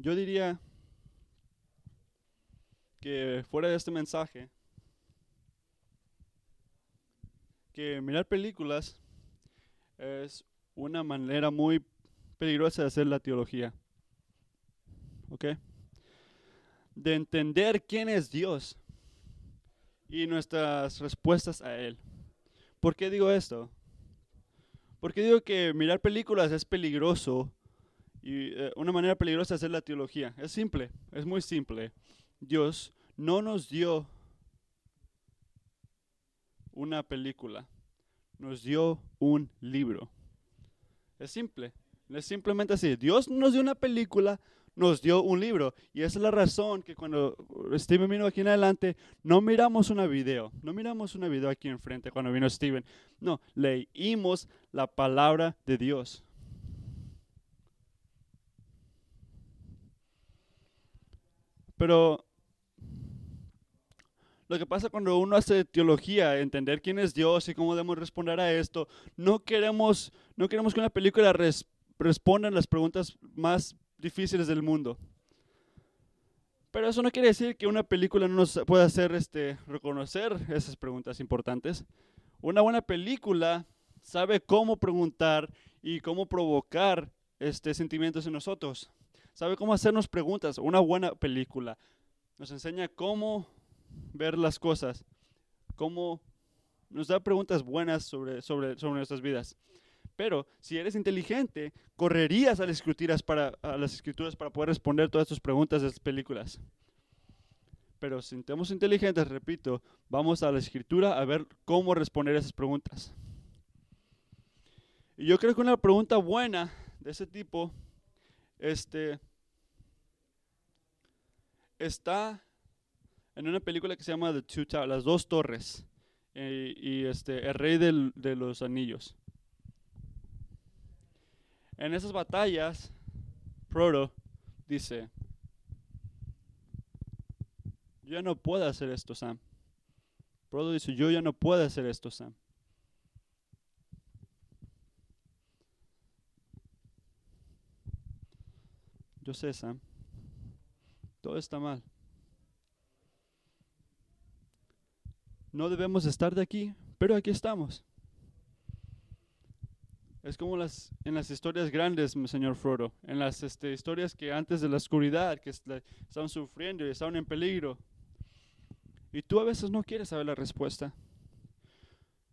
yo diría que fuera de este mensaje, que mirar películas es una manera muy peligrosa de hacer la teología. ¿Ok? De entender quién es Dios y nuestras respuestas a Él. ¿Por qué digo esto? Porque digo que mirar películas es peligroso y eh, una manera peligrosa de hacer la teología. Es simple, es muy simple. Dios no nos dio una película, nos dio un libro. Es simple, es simplemente así. Dios nos dio una película, nos dio un libro. Y esa es la razón que cuando Steven vino aquí en adelante, no miramos una video, no miramos una video aquí enfrente cuando vino Steven. No, leímos la palabra de Dios. Pero lo que pasa cuando uno hace teología, entender quién es Dios y cómo debemos responder a esto, no queremos, no queremos que una película responda las preguntas más difíciles del mundo. Pero eso no quiere decir que una película no nos pueda hacer este, reconocer esas preguntas importantes. Una buena película sabe cómo preguntar y cómo provocar este, sentimientos en nosotros sabe cómo hacernos preguntas. Una buena película nos enseña cómo ver las cosas, cómo nos da preguntas buenas sobre, sobre, sobre nuestras vidas. Pero si eres inteligente, correrías a las, escrituras para, a las escrituras para poder responder todas tus preguntas de las películas. Pero si somos inteligentes, repito, vamos a la escritura a ver cómo responder esas preguntas. Y yo creo que una pregunta buena de ese tipo, este, está en una película que se llama The Two Towers, Las Dos Torres, y este, el Rey de los Anillos. En esas batallas, Frodo dice, yo ya no puedo hacer esto, Sam. Frodo dice, yo ya no puedo hacer esto, Sam. Yo sé, Sam. Todo está mal. No debemos estar de aquí, pero aquí estamos. Es como las, en las historias grandes, señor Frodo, en las este, historias que antes de la oscuridad, que estaban sufriendo y estaban en peligro. Y tú a veces no quieres saber la respuesta.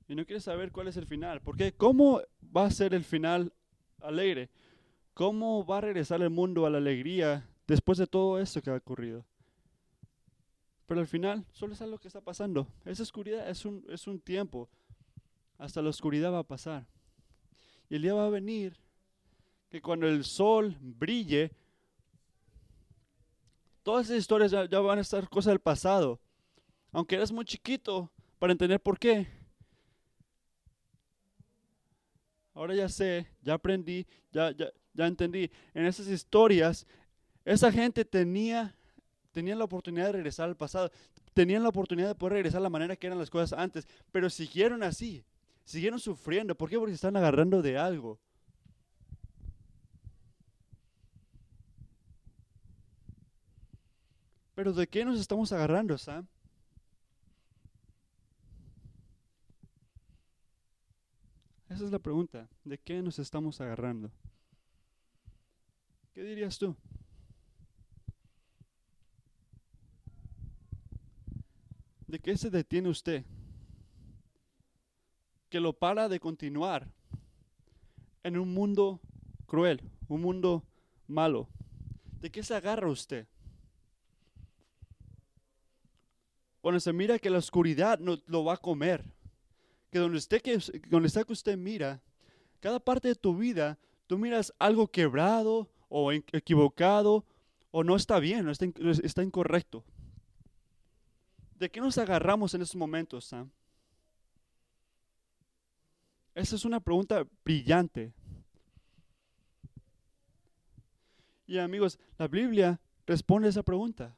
Y no quieres saber cuál es el final. Porque ¿cómo va a ser el final alegre? ¿Cómo va a regresar el mundo a la alegría después de todo esto que ha ocurrido. Pero al final solo es algo que está pasando. Esa oscuridad es un, es un tiempo. Hasta la oscuridad va a pasar. Y el día va a venir que cuando el sol brille, todas esas historias ya, van a estar cosas del pasado. Aunque eres muy chiquito para entender por qué. Ahora ya sé, ya aprendí, ya, ya, ya entendí. En esas historias esa gente tenía, tenía la oportunidad de regresar al pasado, tenían la oportunidad de poder regresar a la manera que eran las cosas antes, pero siguieron así, siguieron sufriendo. ¿Por qué? Porque se están agarrando de algo. Pero ¿de qué nos estamos agarrando, Sam? Esa es la pregunta. ¿De qué nos estamos agarrando? ¿Qué dirías tú? ¿De qué se detiene usted? Que lo para de continuar en un mundo cruel, un mundo malo. ¿De qué se agarra usted? Cuando se mira que la oscuridad no, lo va a comer, que donde, esté que donde está que usted mira, cada parte de tu vida, tú miras algo quebrado o equivocado o no está bien, no está incorrecto. ¿De qué nos agarramos en estos momentos, Sam? Esa es una pregunta brillante. Y amigos, la Biblia responde a esa pregunta.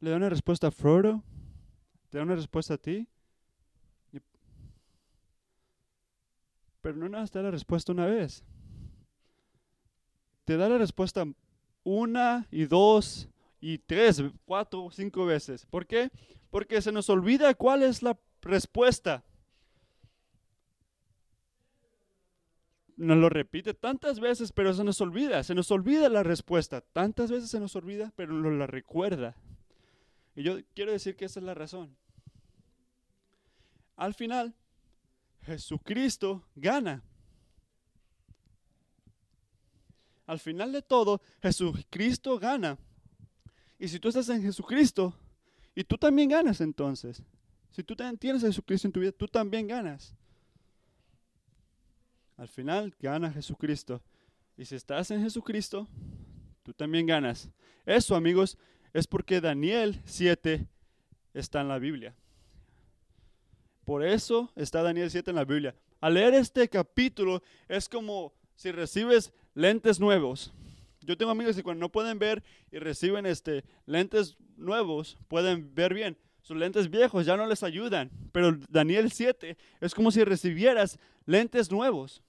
Le da una respuesta a Frodo, te da una respuesta a ti. Pero no nada da la respuesta una vez. te da la respuesta una y dos y tres, cuatro, cinco veces. ¿Por qué? Porque se nos olvida cuál es la respuesta. Nos lo repite tantas veces, pero se nos olvida, se nos olvida la respuesta. Tantas veces se nos olvida, pero nos la recuerda. Y yo quiero decir que esa es la razón. Al final, Jesucristo gana. Al final de todo, Jesucristo gana. Y si tú estás en Jesucristo, y tú también ganas entonces. Si tú también tienes a Jesucristo en tu vida, tú también ganas. Al final gana Jesucristo. Y si estás en Jesucristo, tú también ganas. Eso, amigos, es porque Daniel 7 está en la Biblia. Por eso está Daniel 7 en la Biblia. Al leer este capítulo es como si recibes lentes nuevos. Yo tengo amigos que cuando no pueden ver y reciben este, lentes nuevos, pueden ver bien. Sus lentes viejos ya no les ayudan. Pero Daniel 7 es como si recibieras lentes nuevos.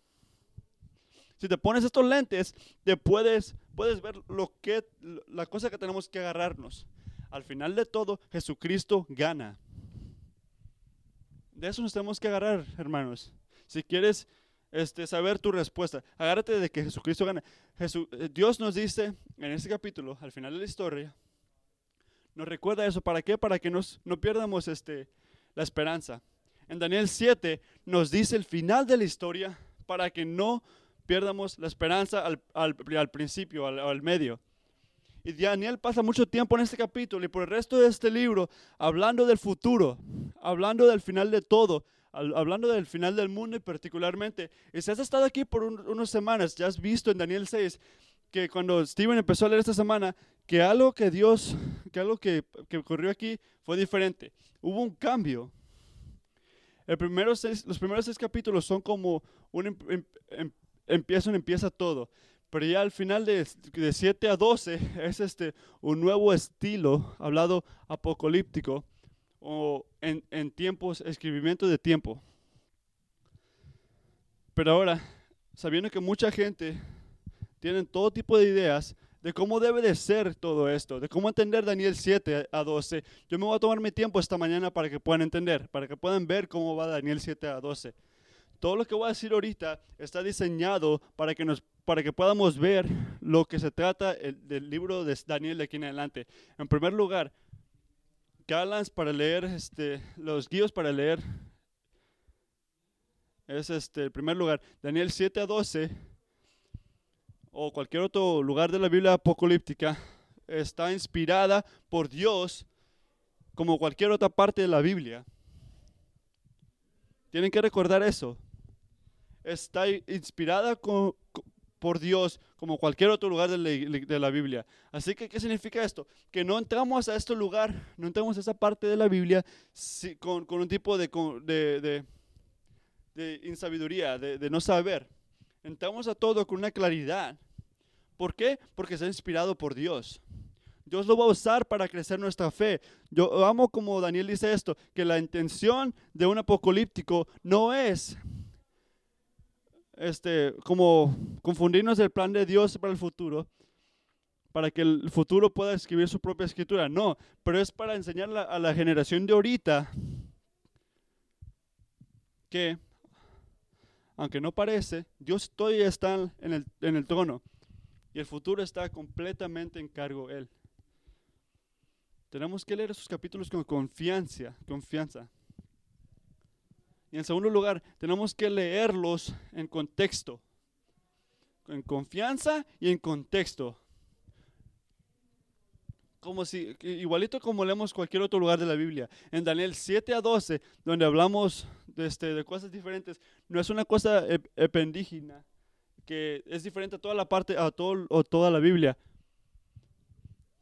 Si te pones estos lentes, te puedes, puedes ver lo que, la cosa que tenemos que agarrarnos. Al final de todo, Jesucristo gana. De eso nos tenemos que agarrar, hermanos. Si quieres este, saber tu respuesta. Agárrate de que Jesucristo gana. Eh, Dios nos dice en este capítulo, al final de la historia, nos recuerda eso. ¿Para qué? Para que nos, no pierdamos este, la esperanza. En Daniel 7 nos dice el final de la historia para que no pierdamos la esperanza al, al, al principio, al medio. Y Daniel pasa mucho tiempo en este capítulo y por el resto de este libro hablando del futuro, hablando del final de todo, hablando del final del mundo y particularmente, y si has estado aquí por unas semanas, ya has visto en Daniel 6 que cuando Steven empezó a leer esta semana, que algo que Dios, que algo que, que ocurrió aquí fue diferente. Hubo un cambio. El primero los primeros seis capítulos son como un em, em, em, empieza, empieza todo. Pero ya al final de, de 7 a 12 es este, un nuevo estilo hablado apocalíptico o en, en tiempos, escribimiento de tiempo. Pero ahora, sabiendo que mucha gente tiene todo tipo de ideas de cómo debe de ser todo esto, de cómo entender Daniel 7 a 12, yo me voy a tomar mi tiempo esta mañana para que puedan entender, para que puedan ver cómo va Daniel 7 a 12. Todo lo que voy a decir ahorita está diseñado para que nos para que podamos ver lo que se trata el, del libro de Daniel de aquí en adelante. En primer lugar, Galans para leer, este, los guíos para leer, es este, el primer lugar, Daniel 7 a 12, o cualquier otro lugar de la Biblia apocalíptica, está inspirada por Dios como cualquier otra parte de la Biblia. Tienen que recordar eso. Está inspirada con, por Dios como cualquier otro lugar de la, Biblia. Así que, ¿qué significa esto? Que no entramos a este lugar, no entramos a esa parte de la Biblia con, un tipo de, de, de, insabiduría, de, no saber. Entramos a todo con una claridad. ¿Por qué? Porque está inspirado por Dios. Dios lo va a usar para crecer nuestra fe. Yo amo como Daniel dice esto, que la intención de un apocalíptico no es este, como confundirnos del plan de Dios para el futuro, para que el futuro pueda escribir su propia escritura. No, pero es para enseñar a la generación de ahorita que, aunque no parece, Dios todavía está en el, en el trono y el futuro está completamente en cargo Él. Tenemos que leer esos capítulos con confianza, confianza. Y en segundo lugar, tenemos que leerlos en contexto, en confianza y en contexto. Como si, igualito como leemos cualquier otro lugar de la Biblia. En Daniel 7 a 12, donde hablamos de, este, de cosas diferentes, no es una cosa ependígena, que es diferente a toda la parte, a todo, o toda la Biblia.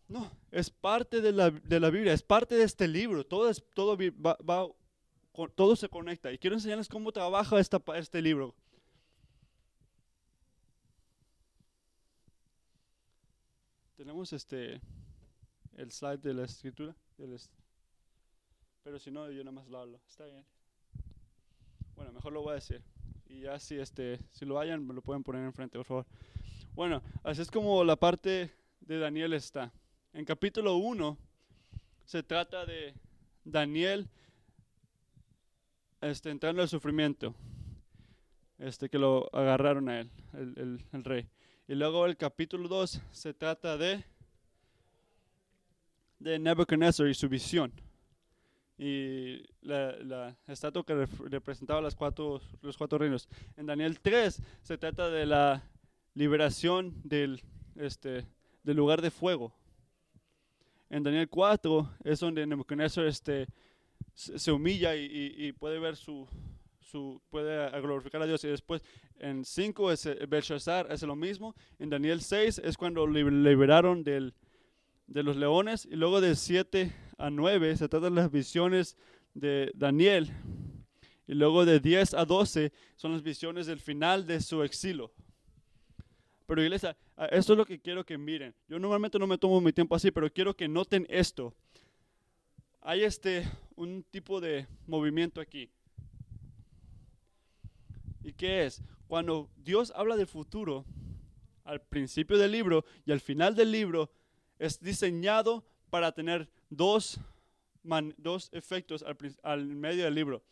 No, es parte de la, de la, Biblia, es parte de este libro. Todo, es, todo va, va todo se conecta. Y quiero enseñarles cómo trabaja esta, este libro. Tenemos este el slide de la escritura. pero si no, yo nada más lo hablo. Está bien. Bueno, mejor lo voy a decir. Y ya si, este, si lo hayan, me lo pueden poner enfrente, por favor. Bueno, así es como la parte de Daniel está. En capítulo 1 se trata de Daniel este, entrando al sufrimiento, este, que lo agarraron a él, el, rey. Y luego el capítulo 2 se trata de, de Nebuchadnezzar y su visión. Y la, estatua que representaba las cuatro, los cuatro reinos. En Daniel 3 se trata de la liberación del, este, del lugar de fuego. En Daniel 4 es donde Nebuchadnezzar este, se se humilla y, y- y puede ver su, su puede glorificar a Dios. Y después en 5 es Belshazzar es lo mismo. En Daniel 6 es cuando li- liberaron del, de los leones. Y luego de 7 a 9 se tratan las visiones de Daniel. Y luego de 10 a 12 son las visiones del final de su exilio. Pero iglesia, esto es lo que quiero que miren. Yo normalmente no me tomo mi tiempo así, pero quiero que noten esto. Hay este un tipo de movimiento aquí. ¿Y qué es? Cuando Dios habla del futuro, al principio del libro y al final del libro, es diseñado para tener dos, dos efectos al medio del libro.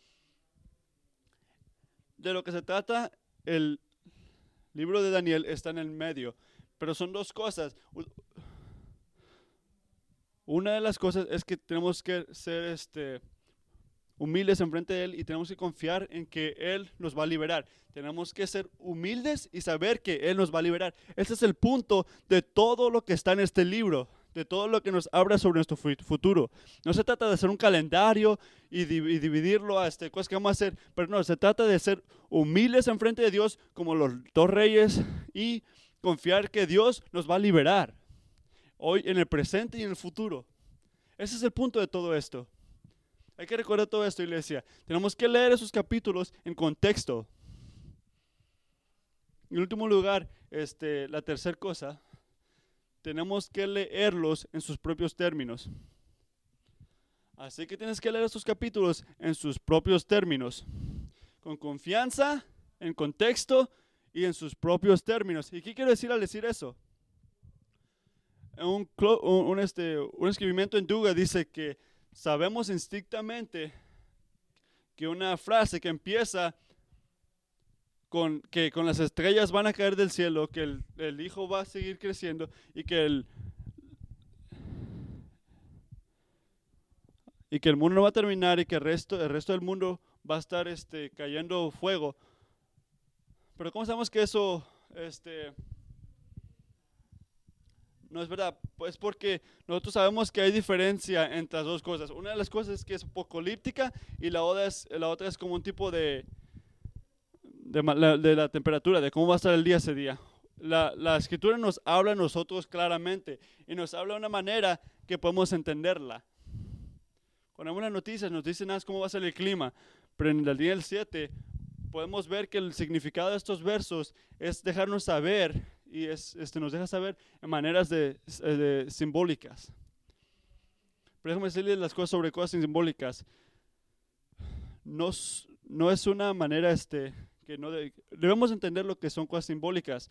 De lo que se trata el libro de Daniel está en el medio, pero son dos cosas. Una de las cosas es que tenemos que ser este, humildes enfrente de Él y tenemos que confiar en que Él nos va a liberar. Tenemos que ser humildes y saber que Él nos va a liberar. Ese es el punto de todo lo que está en este libro, de todo lo que nos habla sobre nuestro fu- futuro. No se trata de hacer un calendario y dividirlo a este, cosas que vamos a hacer, pero no, se trata de ser humildes enfrente de Dios como los dos reyes y confiar que Dios nos va a liberar hoy en el presente y en el futuro. Ese es el punto de todo esto. Hay que recordar todo esto, iglesia. Tenemos que leer esos capítulos en contexto. En último lugar, este, la tercera cosa, tenemos que leerlos en sus propios términos. Así que tienes que leer estos capítulos en sus propios términos, con confianza, en contexto y en sus propios términos. ¿Y qué quiero decir al decir eso? Un, un, este, un escribimiento en Duga dice que sabemos instintamente que una frase que empieza con que con las estrellas van a caer del cielo, que el, el hijo va a seguir creciendo y que el y que el mundo no va a terminar y que el resto, el resto del mundo va a estar este, cayendo fuego. Pero ¿cómo sabemos que eso este, no es verdad? Pues porque nosotros sabemos que hay diferencia entre las dos cosas. Una de las cosas es que es apocalíptica y la otra es, la otra es como un tipo de, de, la, temperatura, de cómo va a estar el día ese día. La, la escritura nos habla a nosotros claramente y nos habla de una manera que podemos entenderla. Cuando vemos las noticias nos dicen nada cómo va a ser el clima, pero en el día del 7 podemos ver que el significado de estos versos es dejarnos saber y es, este, nos deja saber en maneras de, de simbólicas. Pero déjame decirles las cosas sobre cosas simbólicas. No, no es una manera este, que no de- debemos entender lo que son cosas simbólicas.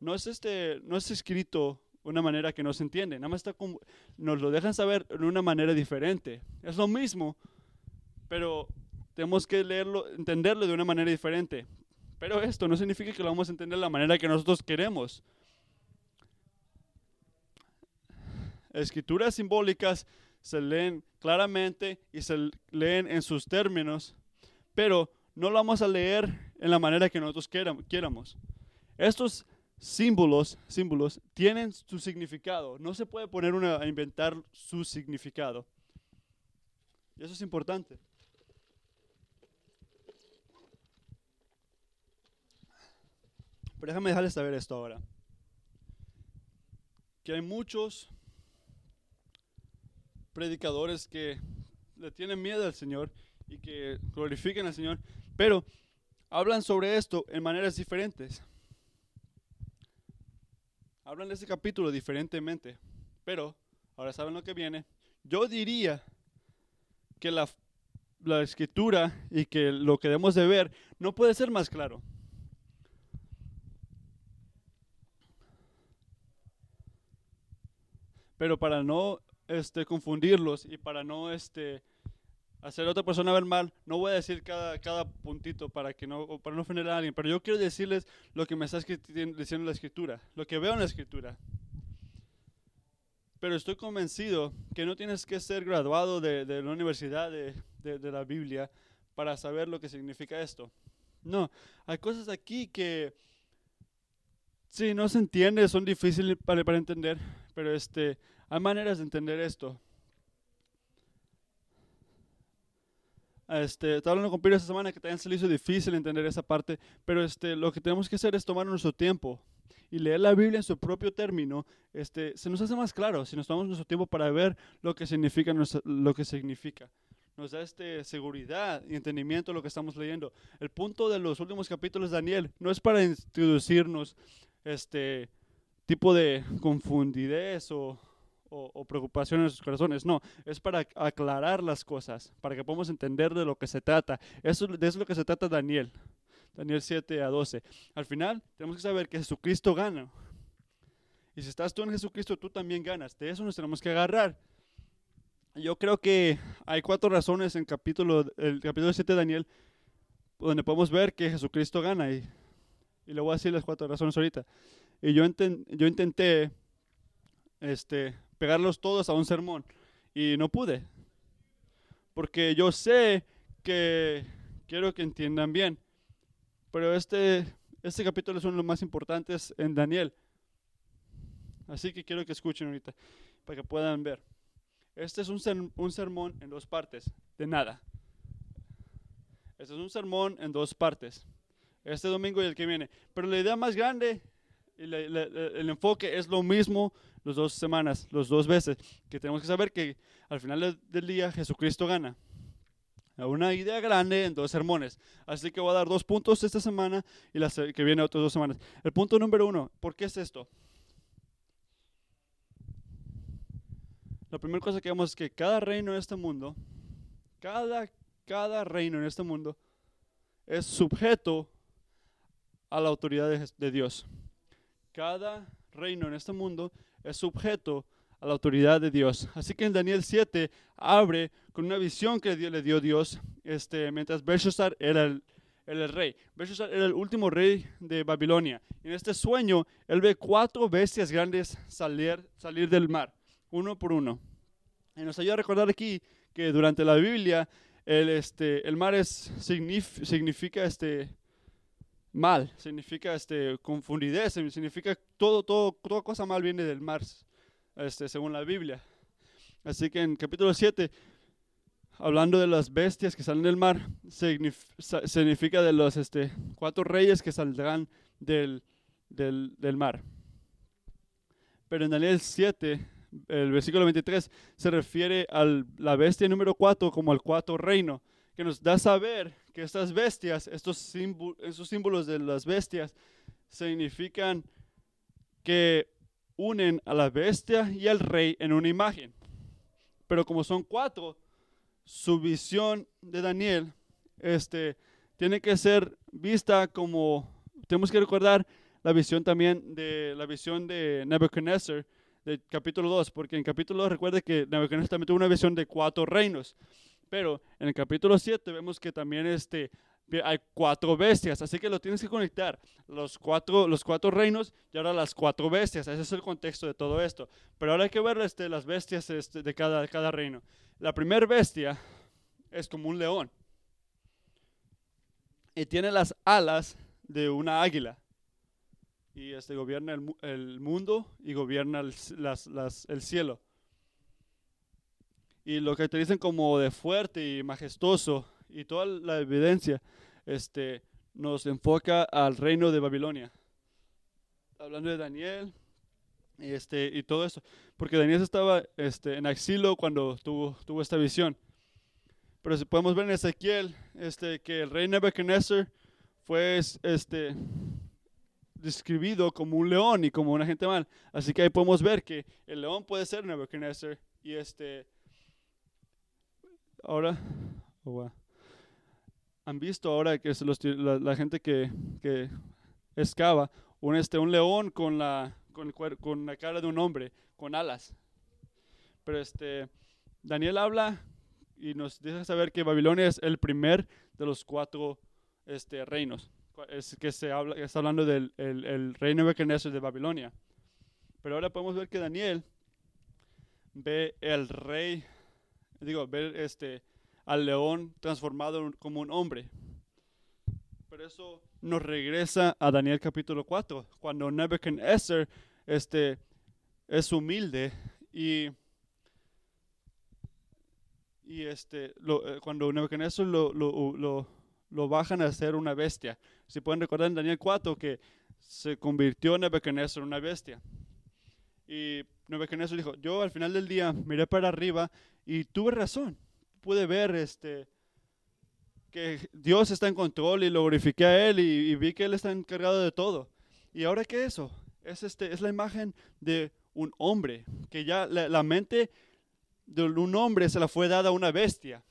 No es, este, no es escrito una manera que no se entiende, nada más está nos lo dejan saber de una manera diferente. Es lo mismo, pero tenemos que leerlo, entenderlo de una manera diferente. Pero esto no significa que lo vamos a entender de la manera que nosotros queremos. Escrituras simbólicas se leen claramente y se leen en sus términos, pero no lo vamos a leer en la manera que nosotros queram- quieramos. Estos símbolos, símbolos tienen su significado. No se puede poner una, a inventar su significado. Y eso es importante. Pero déjame dejarles saber esto ahora. Que hay muchos predicadores que le tienen miedo al Señor y que glorifican al Señor, pero hablan sobre esto en maneras diferentes. Hablan de este capítulo diferentemente, pero ahora saben lo que viene. Yo diría que la, la escritura y que lo que debemos de ver no puede ser más claro. Pero para no este, confundirlos y para no este, hacer a otra persona ver mal, no voy a decir cada, cada puntito para, que no, para no ofender a alguien, pero yo quiero decirles lo que me está diciendo la escritura, lo que veo en la escritura. Pero estoy convencido que no tienes que ser graduado de, de la universidad de, de, la Biblia para saber lo que significa esto. No, hay cosas aquí que sí, no se entiende, son difíciles para, para entender, pero este, hay maneras de entender esto. Este, estaba hablando con Piro esta semana que también se le hizo difícil entender esa parte, pero este, lo que tenemos que hacer es tomar nuestro tiempo y leer la Biblia en su propio término. Este, se nos hace más claro si nos tomamos nuestro tiempo para ver lo que significa, lo que significa. Nos da este, seguridad y entendimiento de lo que estamos leyendo. El punto de los últimos capítulos de Daniel no es para introducirnos este tipo de confundidez o, o, preocupación en sus corazones. No, es para aclarar las cosas, para que podamos entender de lo que se trata. Eso, de eso es lo que se trata Daniel. Daniel 7 a 12. Al final, tenemos que saber que Jesucristo gana. Y si estás tú en Jesucristo, tú también ganas. De eso nos tenemos que agarrar. Yo creo que hay cuatro razones en capítulo, el capítulo 7 de Daniel donde podemos ver que Jesucristo gana. Y, y le voy a decir las cuatro razones ahorita. Y yo, yo intenté este, pegarlos todos a un sermón. Y no pude. Porque yo sé que quiero que entiendan bien. Pero este, este capítulo es uno de los más importantes en Daniel. Así que quiero que escuchen ahorita, para que puedan ver. Este es un, un sermón en dos partes, de nada. Este es un sermón en dos partes. Este domingo y el que viene. Pero la idea más grande el enfoque es lo mismo las dos semanas, los dos veces, que tenemos que saber que al final del día Jesucristo gana. Una idea grande en dos sermones. Así que voy a dar dos puntos esta semana y la que viene otras dos semanas. El punto número uno, ¿por qué es esto? La primera cosa que vemos es que cada reino en este mundo, cada, cada reino en este mundo es sujeto a la autoridad de Dios. Cada reino en este mundo es sujeto a la autoridad de Dios. Así que en Daniel 7 abre con una visión que le dio Dios, este, mientras Belshazzar era el, el rey. Belshazzar era el último rey de Babilonia. En este sueño, él ve cuatro bestias grandes salir, salir del mar, uno por uno. Y nos ayuda a recordar aquí que durante la Biblia, el, este, el mar es, significa este, mal, significa este, confundidez, significa todo, todo, toda cosa mal viene del mar, este, según la Biblia. Así que en capítulo 7, hablando de las bestias que salen del mar, significa de los este, cuatro reyes que saldrán del, del, del mar. Pero en Daniel 7, el versículo 23, se refiere a la bestia número 4 como al cuarto reino, que nos da saber que estas bestias, estos símbolos de las bestias, significan que unen a la bestia y al rey en una imagen. Pero como son cuatro, su visión de Daniel este, tiene que ser vista como, tenemos que recordar la visión también de la visión de Nebuchadnezzar del capítulo 2, porque en capítulo 2 recuerde que Nebuchadnezzar también tuvo una visión de cuatro reinos. Pero en el capítulo 7 vemos que también este, hay cuatro bestias, así que lo tienes que conectar, los cuatro, los cuatro reinos y ahora las cuatro bestias, ese es el contexto de todo esto. Pero ahora hay que ver este, las bestias este, de cada, cada reino. La primera bestia es como un león y tiene las alas de una águila y este, gobierna el, el mundo y gobierna el, el cielo y lo dicen como de fuerte y majestuoso y toda la evidencia este, nos enfoca al reino de Babilonia. Hablando de Daniel este, y todo eso, porque Daniel estaba este, en exilio cuando tuvo, tuvo esta visión. Pero si podemos ver en Ezequiel este, que el rey Nebuchadnezzar fue este, describido como un león y como una gente mal. Así que ahí podemos ver que el león puede ser Nebuchadnezzar y este ahora, oh, han visto ahora que la, gente que, que excava un, este, un león con la, con, con la cara de un hombre, con alas. Pero este, Daniel habla y nos deja saber que Babilonia es el primer de los cuatro este, reinos. Es que se habla, está hablando del el, el reino de Babilonia. Pero ahora podemos ver que Daniel ve el rey, digo, ve este, al león transformado como un hombre. Pero eso nos regresa a Daniel capítulo 4, cuando Nebuchadnezzar este, es humilde y, y este, eh, cuando Nebuchadnezzar lo, lo, lo, lo, bajan a ser una bestia. Si pueden recordar en Daniel 4 que se convirtió Nebuchadnezzar en una bestia. Y Nebuchadnezzar dijo, yo al final del día miré para arriba y tuve razón. Pude ver este, que Dios está en control y lo glorifiqué a Él y, vi que Él está encargado de todo. ¿Y ahora qué es eso? Es, este, es la imagen de un hombre, que ya la, mente de un hombre se la fue dada a una bestia,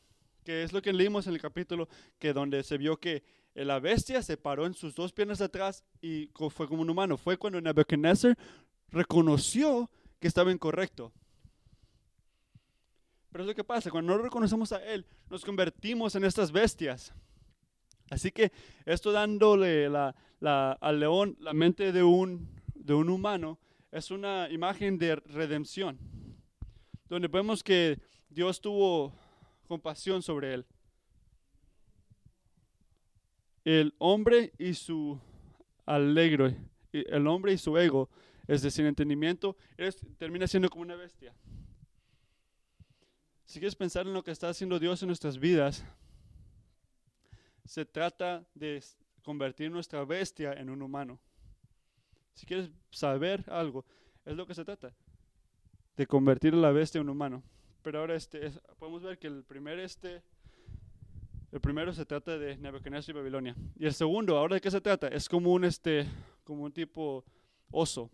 que es lo que leímos en el capítulo, que donde se vio que la bestia se paró en sus dos piernas atrás y fue como un humano. Fue cuando Nebuchadnezzar reconoció que estaba incorrecto. Pero es lo que pasa, cuando no reconocemos a Él, nos convertimos en estas bestias. Así que esto dándole al león la mente de un, de un humano es una imagen de redención, donde vemos que Dios tuvo compasión sobre él. El hombre y su alegre, el hombre y su ego es decir, entendimiento, termina siendo como una bestia. Si quieres pensar en lo que está haciendo Dios en nuestras vidas, se trata de convertir nuestra bestia en un humano. Si quieres saber algo, es lo que se trata, de convertir la bestia en un humano. Pero ahora este, podemos ver que el primer este, el primero se trata de Nebuchadnezzar y Babilonia. Y el segundo, ahora de qué se trata, es como un este, como un tipo oso.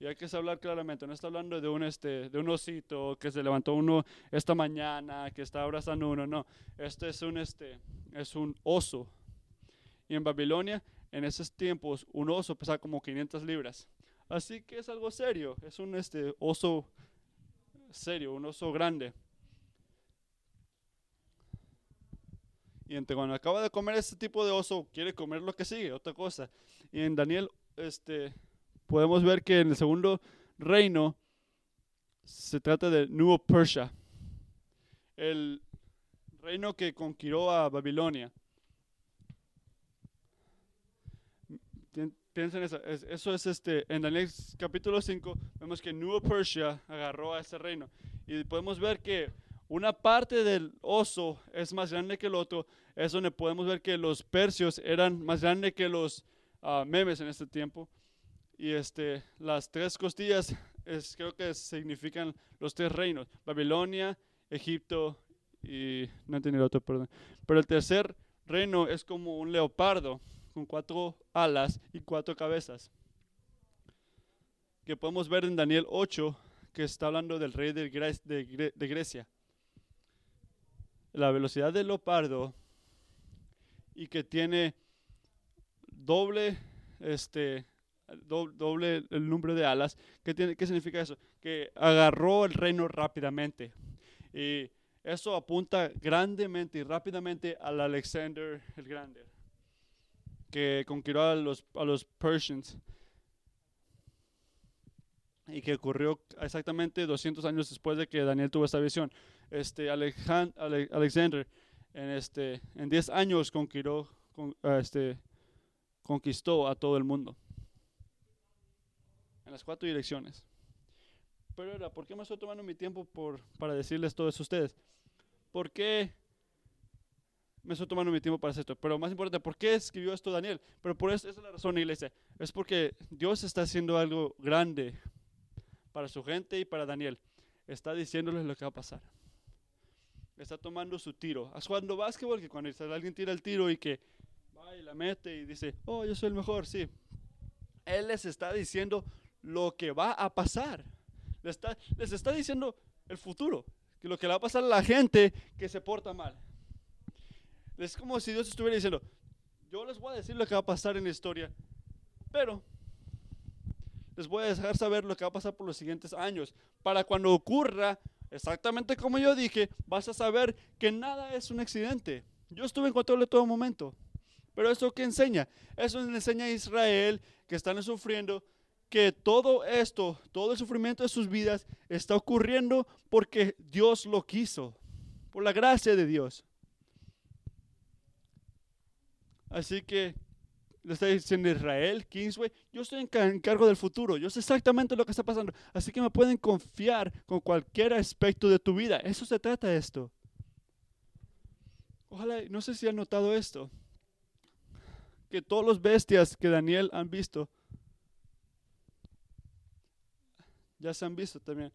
Y hay que hablar claramente, no está hablando de un, este, de un osito que se levantó uno esta mañana, que está abrazando uno, no. Este es un, este, es un oso. Y en Babilonia, en esos tiempos, un oso pesaba como 500 libras. Así que es algo serio, es un este, oso serio, un oso grande. Y entre cuando acaba de comer este tipo de oso, quiere comer lo que sigue, otra cosa. Y en Daniel este, podemos ver que en el segundo reino se trata de Nuevo Persia, el reino que conquiró a Babilonia. Piensen eso, eso es este, en Daniel capítulo 5 vemos que Nuevo Persia agarró a ese reino y podemos ver que una parte del oso es más grande que el otro, es donde podemos ver que los persios eran más grandes que los ah, memes en este tiempo y este, las tres costillas es, creo que significan los tres reinos, Babilonia, Egipto y no entendí el otro, perdón. Pero el tercer reino es como un leopardo con cuatro alas y cuatro cabezas. Que podemos ver en Daniel 8, que está hablando del rey de, de Grecia. La velocidad del leopardo y que tiene doble este, doble el número de alas. ¿Qué, tiene, ¿Qué significa eso? Que agarró el reino rápidamente. Y eso apunta grandemente y rápidamente al Alexander el Grande, que conquistó a los, a los Persians y que ocurrió exactamente 200 años después de que Daniel tuvo esta visión. Este Alexander en este en 10 años este, conquistó a todo el mundo en las cuatro direcciones. Pero era, ¿por qué me estoy tomando mi tiempo por, para decirles todo eso a ustedes? ¿Por qué me estoy tomando mi tiempo para hacer esto? Pero más importante, ¿por qué escribió esto Daniel? Pero por eso, esa es la razón, iglesia. Es porque Dios está haciendo algo grande para su gente y para Daniel. Está diciéndoles lo que va a pasar. Está tomando su tiro. Es cuando básquetbol, que cuando alguien tira el tiro y que va y la mete y dice, oh, yo soy el mejor, sí. Él les está diciendo lo que va a pasar. Les está, les está diciendo el futuro, que lo que le va a pasar a la gente que se porta mal. Es como si Dios estuviera diciendo, yo les voy a decir lo que va a pasar en la historia, pero les voy a dejar saber lo que va a pasar por los siguientes años. Para cuando ocurra, exactamente como yo dije, vas a saber que nada es un accidente. Yo estuve en control de todo momento. Pero eso que enseña, eso enseña a Israel que están sufriendo, que todo esto, todo el sufrimiento de sus vidas está ocurriendo porque Dios lo quiso, por la gracia de Dios. Así que le está diciendo Israel, Kingsway, yo estoy en cargo del futuro, yo sé exactamente lo que está pasando, así que me pueden confiar con cualquier aspecto de tu vida. Eso se trata esto. Ojalá, no sé si han notado esto, que todos los bestias que Daniel han visto, ya se han visto también.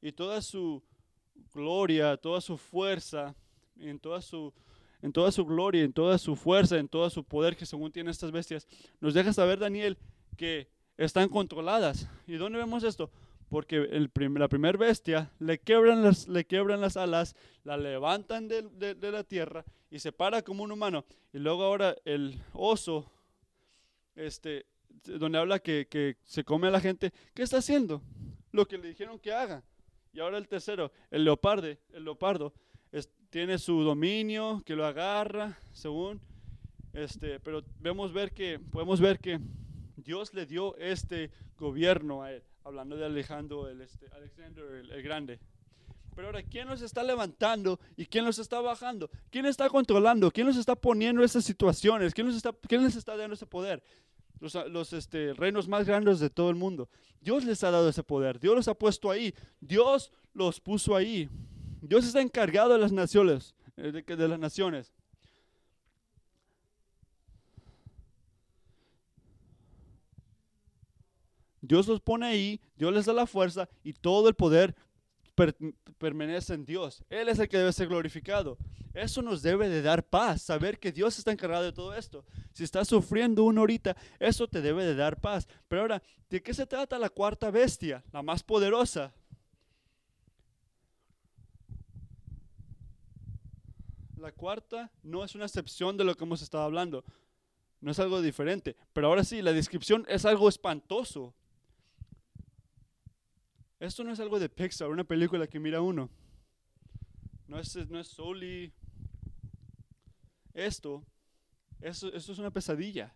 Y toda su gloria, toda su fuerza, en toda su, en toda su gloria, en toda su fuerza, en todo su poder que según tienen estas bestias, nos deja saber Daniel que están controladas. ¿Y dónde vemos esto? Porque la primera bestia le quebran, las, le quebran las alas, la levantan de, de la tierra y se para como un humano. Y luego ahora el oso, este, donde habla que, que, se come a la gente, ¿qué está haciendo? Lo que le dijeron que haga. Y ahora el tercero, el leopardo, el leopardo tiene su dominio, que lo agarra, según, este, pero vemos ver que, podemos ver que Dios le dio este gobierno a él, hablando de Alejandro, el, este, Alexander el, Grande. Pero ahora, ¿quién los está levantando y quién los está bajando? ¿Quién está controlando? ¿Quién los está poniendo en esas situaciones? ¿Quién, los está, quién les está dando ese poder? Los, este, reinos más grandes de todo el mundo. Dios les ha dado ese poder, Dios los ha puesto ahí, Dios los puso ahí. Dios está encargado de las naciones, eh, de, de las naciones. Dios los pone ahí, Dios les da la fuerza y todo el poder permanece en Dios. Él es el que debe ser glorificado. Eso nos debe de dar paz, saber que Dios está encargado de todo esto. Si estás sufriendo uno ahorita, eso te debe de dar paz. Pero ahora, ¿de qué se trata la cuarta bestia, la más poderosa? La cuarta no es una excepción de lo que hemos estado hablando. No es algo diferente. Pero ahora sí, la descripción es algo espantoso. Esto no es algo de Pixar, una película que mira uno. No es, no es Soli. Esto, esto, esto es una pesadilla.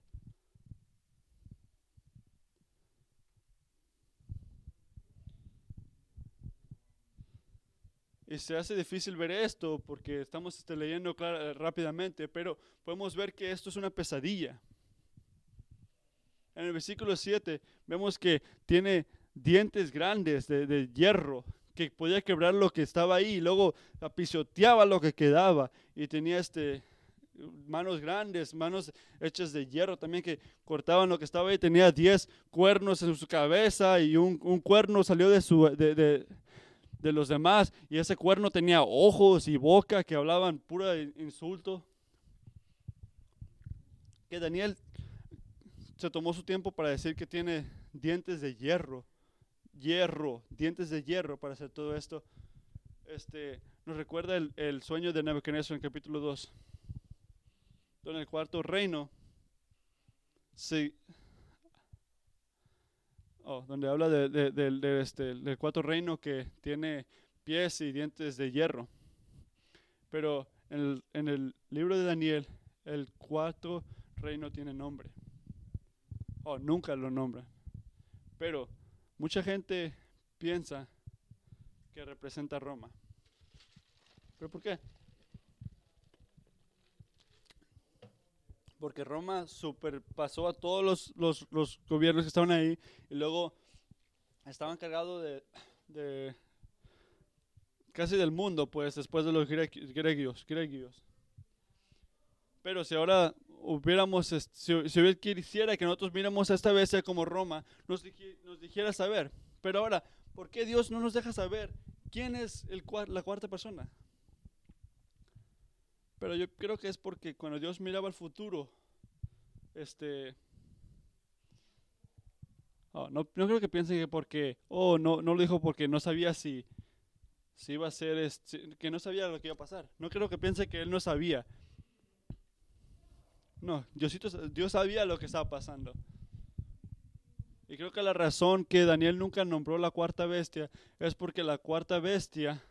Y se hace difícil ver esto porque estamos este, leyendo rápidamente, pero podemos ver que esto es una pesadilla. En el versículo 7 vemos que tiene dientes grandes de, hierro que podía quebrar lo que estaba ahí y luego pisoteaba lo que quedaba. Y tenía este manos grandes, manos hechas de hierro también que cortaban lo que estaba ahí, tenía diez cuernos en su cabeza y un, cuerno salió de, su, de, de, los demás. Y ese cuerno tenía ojos y boca que hablaban pura insulto. Que Daniel se tomó su tiempo para decir que tiene dientes de hierro hierro, dientes de hierro para hacer todo esto. Este, nos recuerda el, sueño de Nebuchadnezzar en capítulo 2, donde el cuarto reino oh, donde habla de, este, del cuarto reino que tiene pies y dientes de hierro. Pero en el, en el libro de Daniel, el cuarto reino tiene nombre. Oh, nunca lo nombra. Pero Mucha gente piensa que representa a Roma. ¿Pero por qué? Porque Roma superpasó a todos los, los, gobiernos que estaban ahí y luego estaban encargados de, casi del mundo, pues después de los griegos. griegos. Pero si ahora hubiéramos, si, si quisiera que nosotros miramos a esta bestia como Roma, nos, dijera saber. Pero ahora, ¿por qué Dios no nos deja saber quién es la cuarta persona? Pero yo creo que es porque cuando Dios miraba al futuro, este, oh, no, no, creo que piensen que porque, oh, no, no lo dijo porque no sabía si, si iba a ser, que no sabía lo que iba a pasar. No creo que piense que él no sabía. No, Diosito, Dios sabía lo que estaba pasando. Y creo que la razón que Daniel nunca nombró la cuarta bestia es porque la cuarta bestia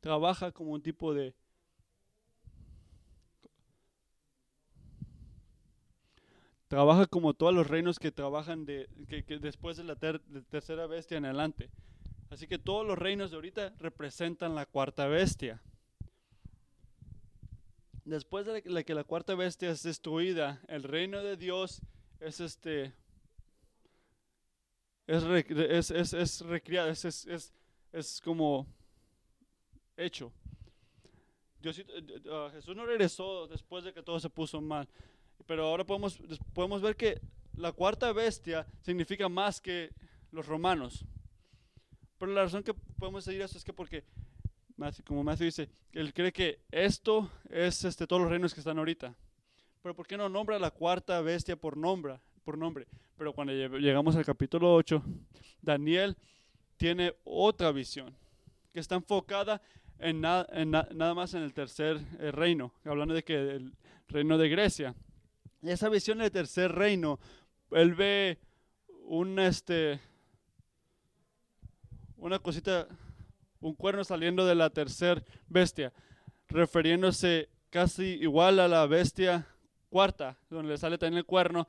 trabaja como un tipo de trabaja como todos los reinos que trabajan de, que, después de la, tercera bestia en adelante. Así que todos los reinos de ahorita representan la cuarta bestia. Después de que la cuarta bestia es destruida, el reino de Dios es este es, es, es, es es, es, es, como hecho. Dios, eh, uh, Jesús no regresó después de que todo se puso mal, pero ahora podemos, podemos ver que la cuarta bestia significa más que los romanos. Pero la razón que podemos decir eso es que porque, como Matthew dice, él cree que esto es este, todos los reinos que están ahorita. Pero ¿por qué no nombra la cuarta bestia por nombre? Por nombre? Pero cuando llegamos al capítulo 8, Daniel tiene otra visión que está enfocada en, nada más en el tercer eh, reino, hablando de que el reino de Grecia. Y esa visión del tercer reino, él ve un este una cosita, un cuerno saliendo de la tercer bestia, refiriéndose casi igual a la bestia cuarta, donde le sale también el cuerno.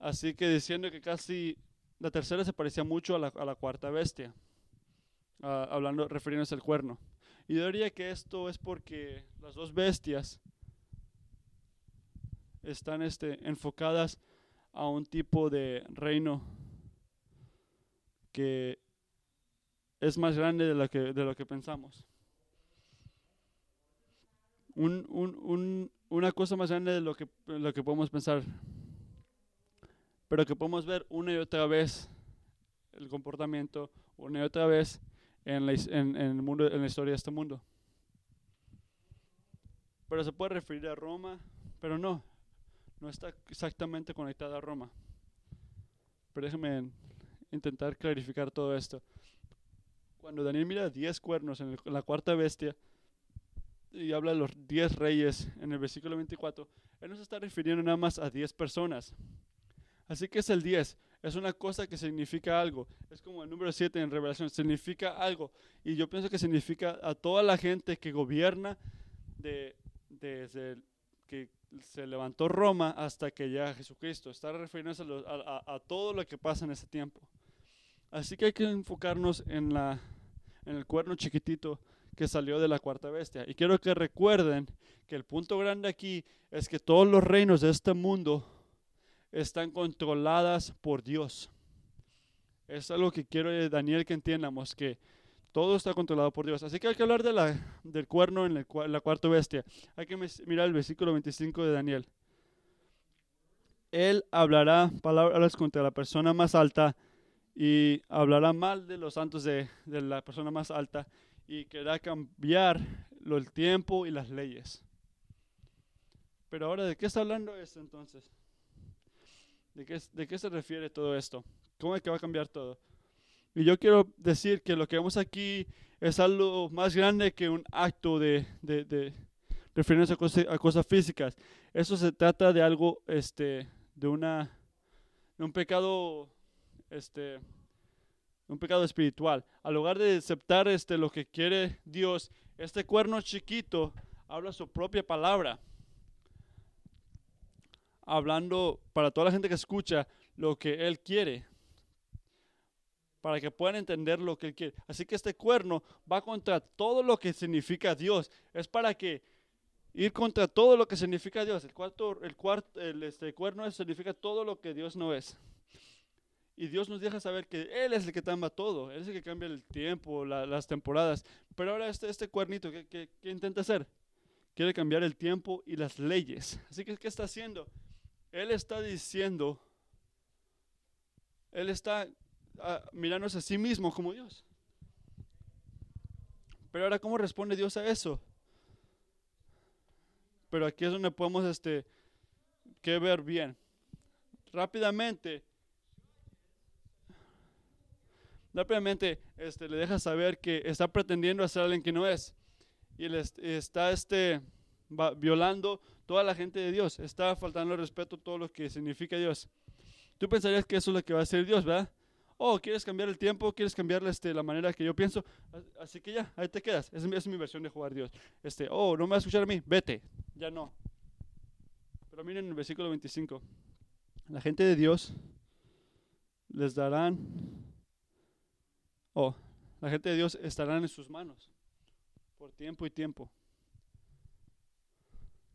Así que diciendo que casi la tercera se parecía mucho a la, cuarta bestia, ah, hablando, refiriéndose al cuerno. Y diría que esto es porque las dos bestias están este, enfocadas a un tipo de reino que es más grande de lo que, de lo que pensamos. Un, un, un, una cosa más grande de lo que, lo que podemos pensar, pero que podemos ver una y otra vez el comportamiento, una y otra vez en la, en, en el mundo, en la historia de este mundo. Pero se puede referir a Roma, pero no, no está exactamente conectada a Roma. Pero déjenme intentar clarificar todo esto. Cuando Daniel mira 10 cuernos en, en la cuarta bestia, y habla de los 10 reyes en el versículo 24, él no se está refiriendo nada más a 10 personas. Así que es el 10, es una cosa que significa algo. Es como el número 7 en Revelación, significa algo. Y yo pienso que significa a toda la gente que gobierna de, desde que se levantó Roma hasta que llega Jesucristo. Está refiriéndose a, a, todo lo que pasa en ese tiempo. Así que hay que enfocarnos en, la, en el cuerno chiquitito que salió de la cuarta bestia. Y quiero que recuerden que el punto grande aquí es que todos los reinos de este mundo están controladas por Dios. Es algo que quiero, eh, Daniel, que entiendamos, que todo está controlado por Dios. Así que hay que hablar de la, del cuerno en, la cuarta bestia. Hay que mirar el versículo 25 de Daniel. Él hablará palabras contra la persona más alta y hablará mal de los santos de, de la persona más alta y querrá cambiar el tiempo y las leyes. Pero ahora, ¿de qué está hablando esto entonces? ¿De qué, ¿De qué se refiere todo esto? ¿Cómo es que va a cambiar todo? Y yo quiero decir que lo que vemos aquí es algo más grande que un acto de, de, de a cosas, a cosas físicas. Eso se trata de algo, este, de una, de un pecado, este, un pecado espiritual. Al lugar de aceptar este, lo que quiere Dios, este cuerno chiquito habla su propia palabra. Hablando para toda la gente que escucha lo que Él quiere. Para que puedan entender lo que Él quiere. Así que este cuerno va contra todo lo que significa Dios. Es para que ir contra todo lo que significa Dios. El, cuarto, el, cuarto, el este, cuerno significa todo lo que Dios no es. Y Dios nos deja saber que Él es el que tamba todo, Él es el que cambia el tiempo, las temporadas. Pero ahora este, este cuernito, ¿qué, intenta hacer? Quiere cambiar el tiempo y las leyes. Así que, ¿qué está haciendo? Él está diciendo, Él está ah, mirándose a sí mismo como Dios. Pero ahora, ¿cómo responde Dios a eso? Pero aquí es donde podemos este, ver bien. Rápidamente, rápidamente este, le deja saber que está pretendiendo hacer alguien que no es. Y le está este, violando toda la gente de Dios. Está faltando el respeto a todo lo que significa Dios. Tú pensarías que eso es lo que va a hacer Dios, ¿verdad? Oh, ¿quieres cambiar el tiempo? ¿Quieres cambiar este, la manera que yo pienso? Así que ya, ahí te quedas. Es, mi versión de jugar Dios. Este, oh, no me vas a escuchar a mí, vete. Ya no. Pero miren el versículo 25. La gente de Dios les darán, oh, la gente de Dios estarán en sus manos por tiempo y tiempo.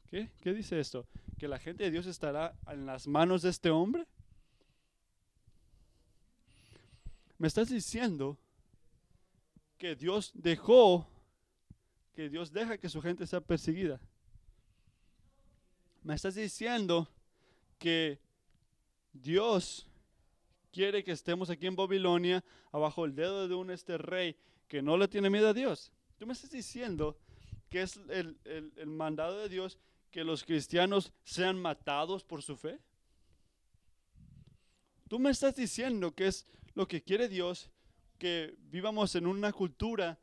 ¿Qué? ¿Qué dice esto? ¿Que la gente de Dios estará en las manos de este hombre? Me estás diciendo que Dios dejó, que Dios deja que su gente sea perseguida. Me estás diciendo que Dios quiere que estemos aquí en Babilonia, abajo el dedo de un este rey que no le tiene miedo a Dios. Tú me estás diciendo que es el, el mandado de Dios que los cristianos sean matados por su fe. Tú me estás diciendo que es lo que quiere Dios, que vivamos en una cultura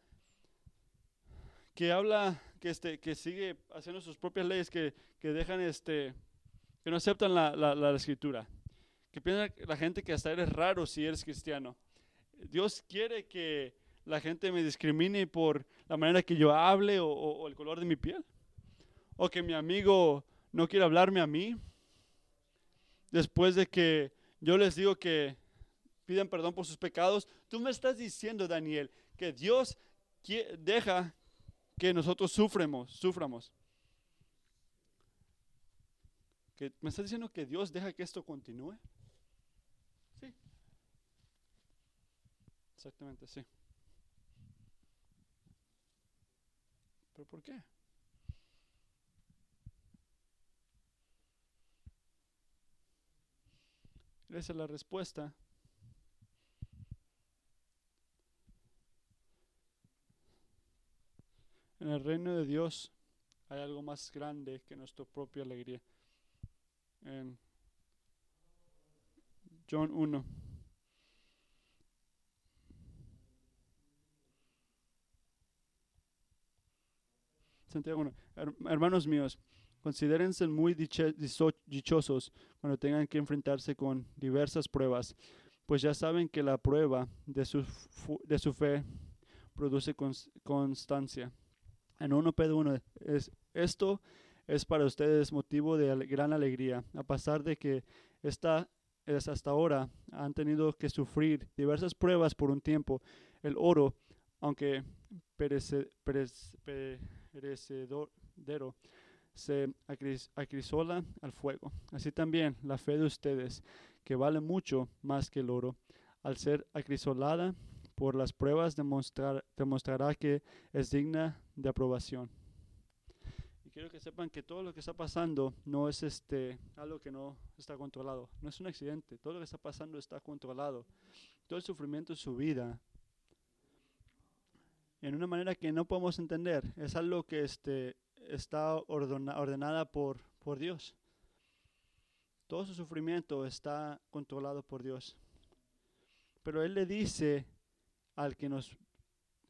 que habla, que, este, que sigue haciendo sus propias leyes, que, que dejan, este, que no aceptan la, la, escritura, que piensa la gente que hasta eres raro si eres cristiano. Dios quiere que la gente me discrimine por la manera que yo hable o, el color de mi piel, o que mi amigo no quiera hablarme a mí, después de que yo les digo que pidan perdón por sus pecados. Tú me estás diciendo, Daniel, que Dios deja que nosotros sufremos, suframos. ¿Que ¿Me estás diciendo que Dios deja que esto continúe? Exactamente, sí. ¿Pero por qué? Esa es la respuesta. En el reino de Dios hay algo más grande que nuestra propia alegría. En John 1. Santiago 1. Hermanos míos, considérense muy dichosos cuando tengan que enfrentarse con diversas pruebas, pues ya saben que la prueba de su, de su fe produce constancia en 1 Pedro 1, es, esto es para ustedes motivo de gran alegría, a pesar de que esta es hasta ahora han tenido que sufrir diversas pruebas por un tiempo. El oro, aunque perecedero, se acrisola al fuego. Así también la fe de ustedes, que vale mucho más que el oro, al ser acrisolada por las pruebas demostrar, demostrará que es digna de aprobación. Y quiero que sepan que todo lo que está pasando no es este, algo que no está controlado, no es un accidente, todo lo que está pasando está controlado. Todo el sufrimiento de su vida, en una manera que no podemos entender, es algo que este, está ordenada por, Dios. Todo su sufrimiento está controlado por Dios. Pero Él le dice al que nos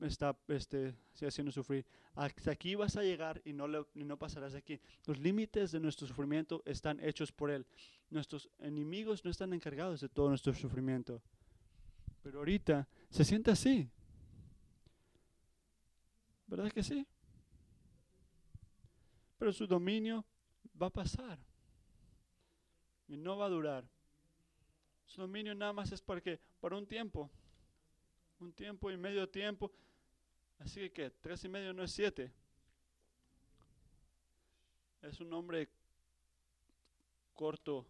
está este, haciendo sufrir. Hasta aquí vas a llegar y no, no pasarás de aquí. Los límites de nuestro sufrimiento están hechos por Él. Nuestros enemigos no están encargados de todo nuestro sufrimiento. Pero ahorita se siente así. ¿Verdad que sí? Pero su dominio va a pasar. Y no va a durar. Su dominio nada más es para que, para un tiempo un tiempo y medio tiempo. Así que tres y medio no es siete. Es un nombre corto.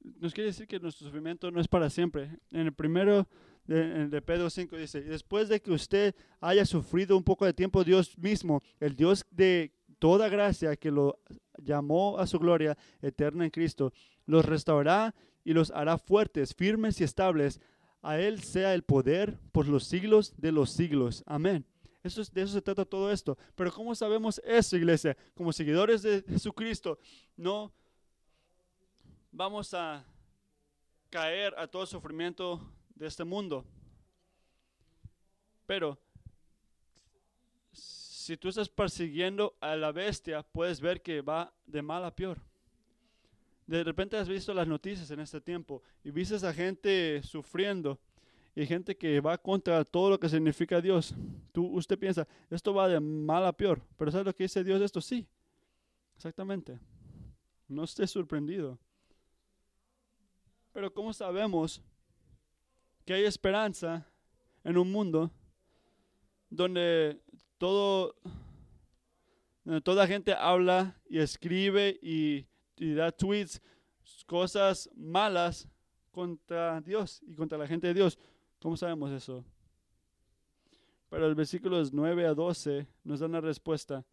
Nos quiere decir que nuestro sufrimiento no es para siempre. En el primero de, Pedro 5 dice, después de que usted haya sufrido un poco de tiempo, Dios mismo, el Dios de toda gracia que lo llamó a su gloria eterna en Cristo, los restaurará y los hará fuertes, firmes y estables a Él sea el poder por los siglos de los siglos. Amén. Eso de eso se trata todo esto. Pero ¿cómo sabemos eso, iglesia? Como seguidores de Jesucristo, no vamos a caer a todo sufrimiento de este mundo. Pero si tú estás persiguiendo a la bestia, puedes ver que va de mal a peor. De repente has visto las noticias en este tiempo y viste a gente sufriendo y gente que va contra todo lo que significa Dios. Tú, usted piensa, esto va de mal a peor, pero ¿sabes lo que dice Dios esto? Sí, exactamente. No esté sorprendido. Pero ¿cómo sabemos que hay esperanza en un mundo donde todo, toda gente habla y escribe y, y da tweets, cosas malas contra Dios y contra la gente de Dios? ¿Cómo sabemos eso? Pero el versículos 9 a 12 nos da una respuesta.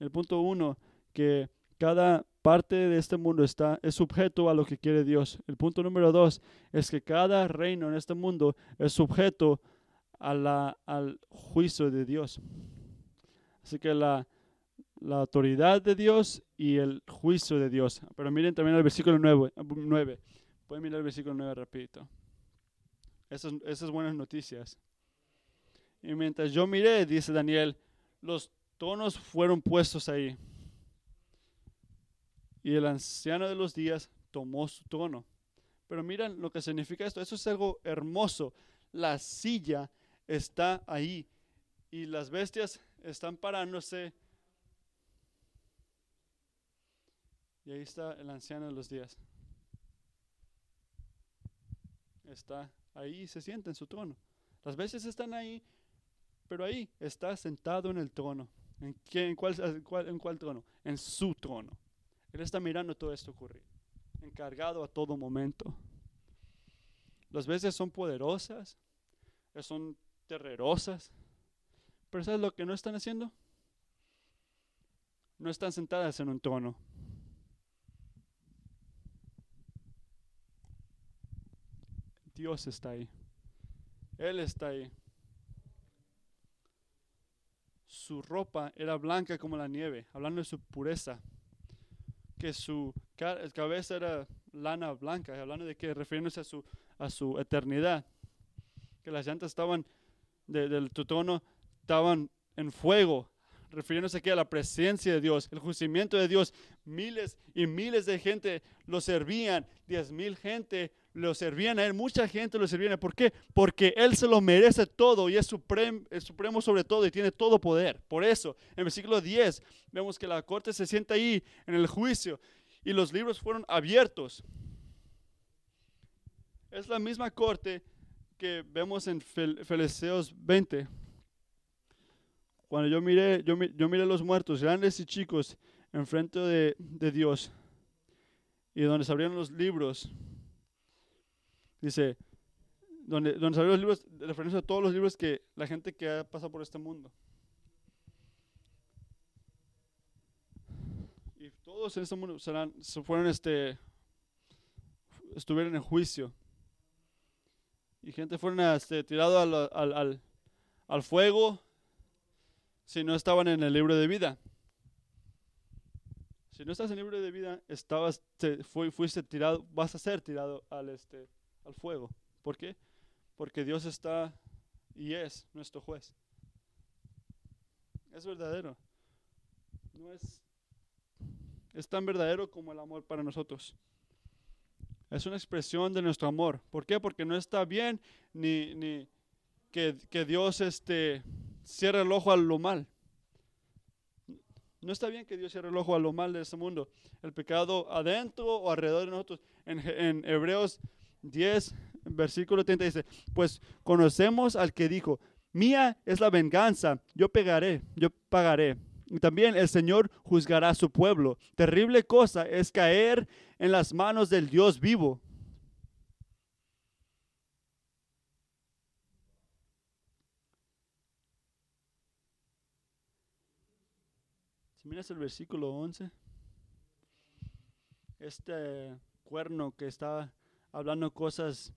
El punto 1, que cada parte de este mundo está, es sujeto a lo que quiere Dios. El punto número dos es que cada reino en este mundo es sujeto a al juicio de Dios. Así que la, la autoridad de Dios y el juicio de Dios. Pero miren también el versículo 9. 9. Pueden mirar el versículo 9 rapidito. Esas, esas buenas noticias. Y mientras yo miré, dice Daniel, los tonos fueron puestos ahí. Y el anciano de los días tomó su trono. Pero miren lo que significa esto. Eso es algo hermoso. La silla está ahí. Y las bestias están parándose. Y ahí está el anciano de los días. Está ahí se sienta en su trono. Las bestias están ahí, pero ahí está sentado en el trono. ¿En, qué, en, cuál, en cuál trono? En su trono. Él está mirando todo esto ocurrir, encargado a todo momento. Las veces son poderosas, son terrorosas, pero ¿sabes lo que no están haciendo? No están sentadas en un trono. Dios está ahí. Él está ahí. Su ropa era blanca como la nieve, hablando de su pureza que su cabeza era lana blanca, hablando de que refiriéndose a su, a su eternidad, que las llantas estaban del trono estaban en fuego, refiriéndose aquí a la presencia de Dios, el juiciamiento de Dios. Miles y miles de gente lo servían, diez mil gente lo servían a Él, mucha gente lo servían a Él. ¿Por qué? Porque Él se lo merece todo y es supremo, supremo sobre todo y tiene todo poder. Por eso, en el versículo 10, vemos que la corte se sienta ahí en el juicio y los libros fueron abiertos. Es la misma corte que vemos en Filiseos 20. Cuando yo miré, yo miré los muertos, grandes y chicos, enfrente de, de Dios, y donde se abrieron los libros, dice, donde, donde abrieron los libros, referencia a todos los libros que la gente que ha pasado por este mundo. Y todos en este mundo se fueron, este, estuvieron en juicio. Y gente fueron este, tirado al, al, al, al fuego si no estaban en el libro de vida. Si no estás en el libro de vida, estabas, te, fuiste tirado, vas a ser tirado al, este, al fuego. ¿Por qué? Porque Dios está y es nuestro juez. Es verdadero. No es, es tan verdadero como el amor para nosotros. Es una expresión de nuestro amor. ¿Por qué? Porque no está bien ni, ni que, que Dios este, cierra el ojo a lo mal. No está bien que Dios cierre el ojo a lo mal de este mundo. El pecado adentro o alrededor de nosotros. En, en Hebreos 10, versículo 30 dice, pues conocemos al que dijo, mía es la venganza, yo pegaré, yo pagaré. También el Señor juzgará a su pueblo. Terrible cosa es caer en las manos del Dios vivo. Si miras el versículo 11, este cuerno que está hablando cosas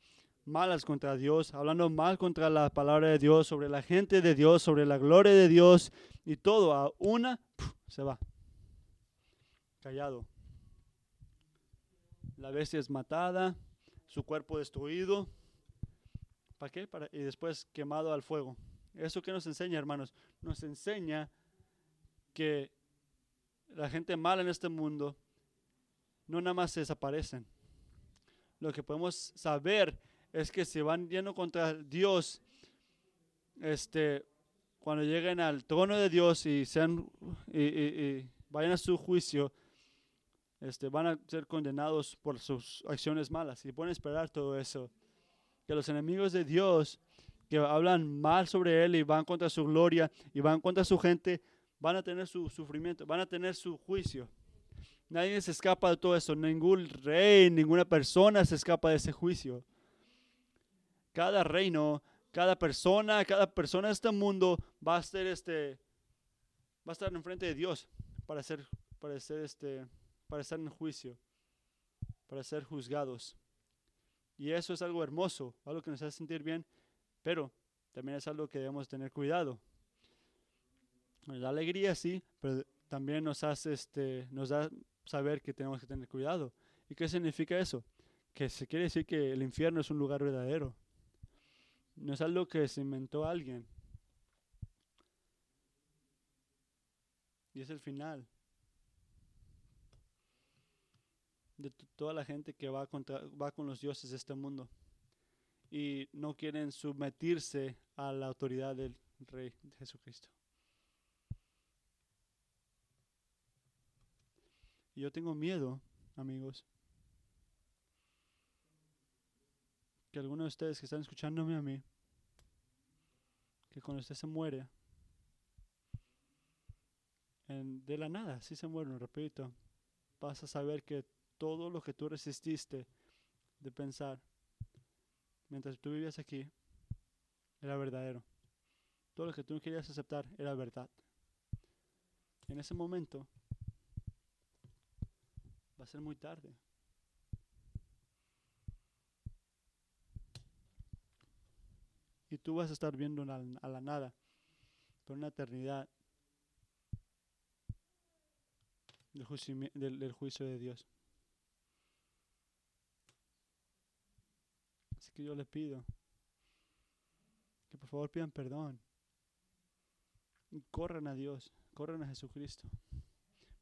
malas contra Dios, hablando mal contra la palabra de Dios, sobre la gente de Dios, sobre la gloria de Dios y todo, a una se va, callado. La bestia es matada, su cuerpo destruido. ¿Para qué? Para, y después quemado al fuego. ¿Eso qué nos enseña, hermanos? Nos enseña que la gente mala en este mundo no nada más se desaparecen. Lo que podemos saber es que se van yendo contra Dios, este, cuando lleguen al trono de Dios y sean y, vayan a su juicio, este, van a ser condenados por sus acciones malas. Y pueden esperar todo eso. Que los enemigos de Dios que hablan mal sobre Él y van contra su gloria y van contra su gente, van a tener su sufrimiento, van a tener su juicio. Nadie se escapa de todo eso. Ningún rey, ninguna persona se escapa de ese juicio. Cada reino, cada persona, cada persona de este mundo va a ser este, va a estar enfrente de Dios para ser, para ser este, para estar en juicio, para ser juzgados. Y eso es algo hermoso, algo que nos hace sentir bien, pero también es algo que debemos tener cuidado. Da alegría, sí, pero también nos hace, este, nos da saber que tenemos que tener cuidado. ¿Y qué significa eso? Que se quiere decir que el infierno es un lugar verdadero. No es algo que se inventó alguien. Y es el final de toda la gente que va, contra, va con los dioses de este mundo y no quieren someterse a la autoridad del Rey Jesucristo. Y yo tengo miedo, amigos, que algunos de ustedes que están escuchándome a mí, que cuando usted se muere, de la nada, si se muere, repito, vas a saber que todo lo que tú resististe de pensar mientras tú vivías aquí era verdadero. Todo lo que tú no querías aceptar era verdad. En ese momento va a ser muy tarde. Y tú vas a estar viendo a la nada por una eternidad del, juicio de Dios. Así que yo les pido que por favor pidan perdón. Corran a Dios, corran a Jesucristo.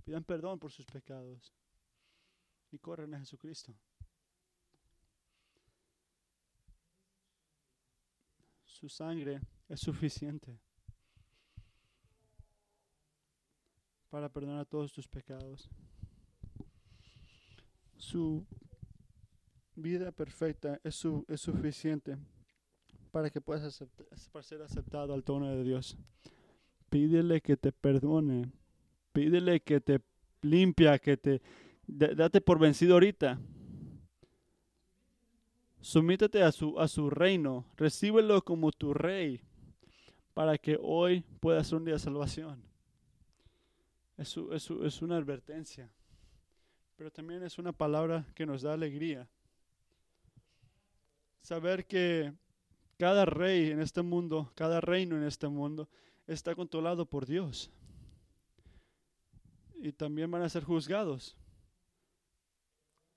Pidan perdón por sus pecados y corren a Jesucristo. Su sangre es suficiente para perdonar todos tus pecados. Su vida perfecta es, es suficiente para que puedas para ser aceptado al tono de Dios. Pídele que te perdone. Pídele que te limpia, que te date por vencido ahorita. Sumítete a su, a su reino, recíbelo como tu rey, para que hoy pueda ser un día de salvación. Es, es, es una advertencia, pero también es una palabra que nos da alegría. Saber que cada rey en este mundo, cada reino en este mundo, está controlado por Dios. Y también van a ser juzgados.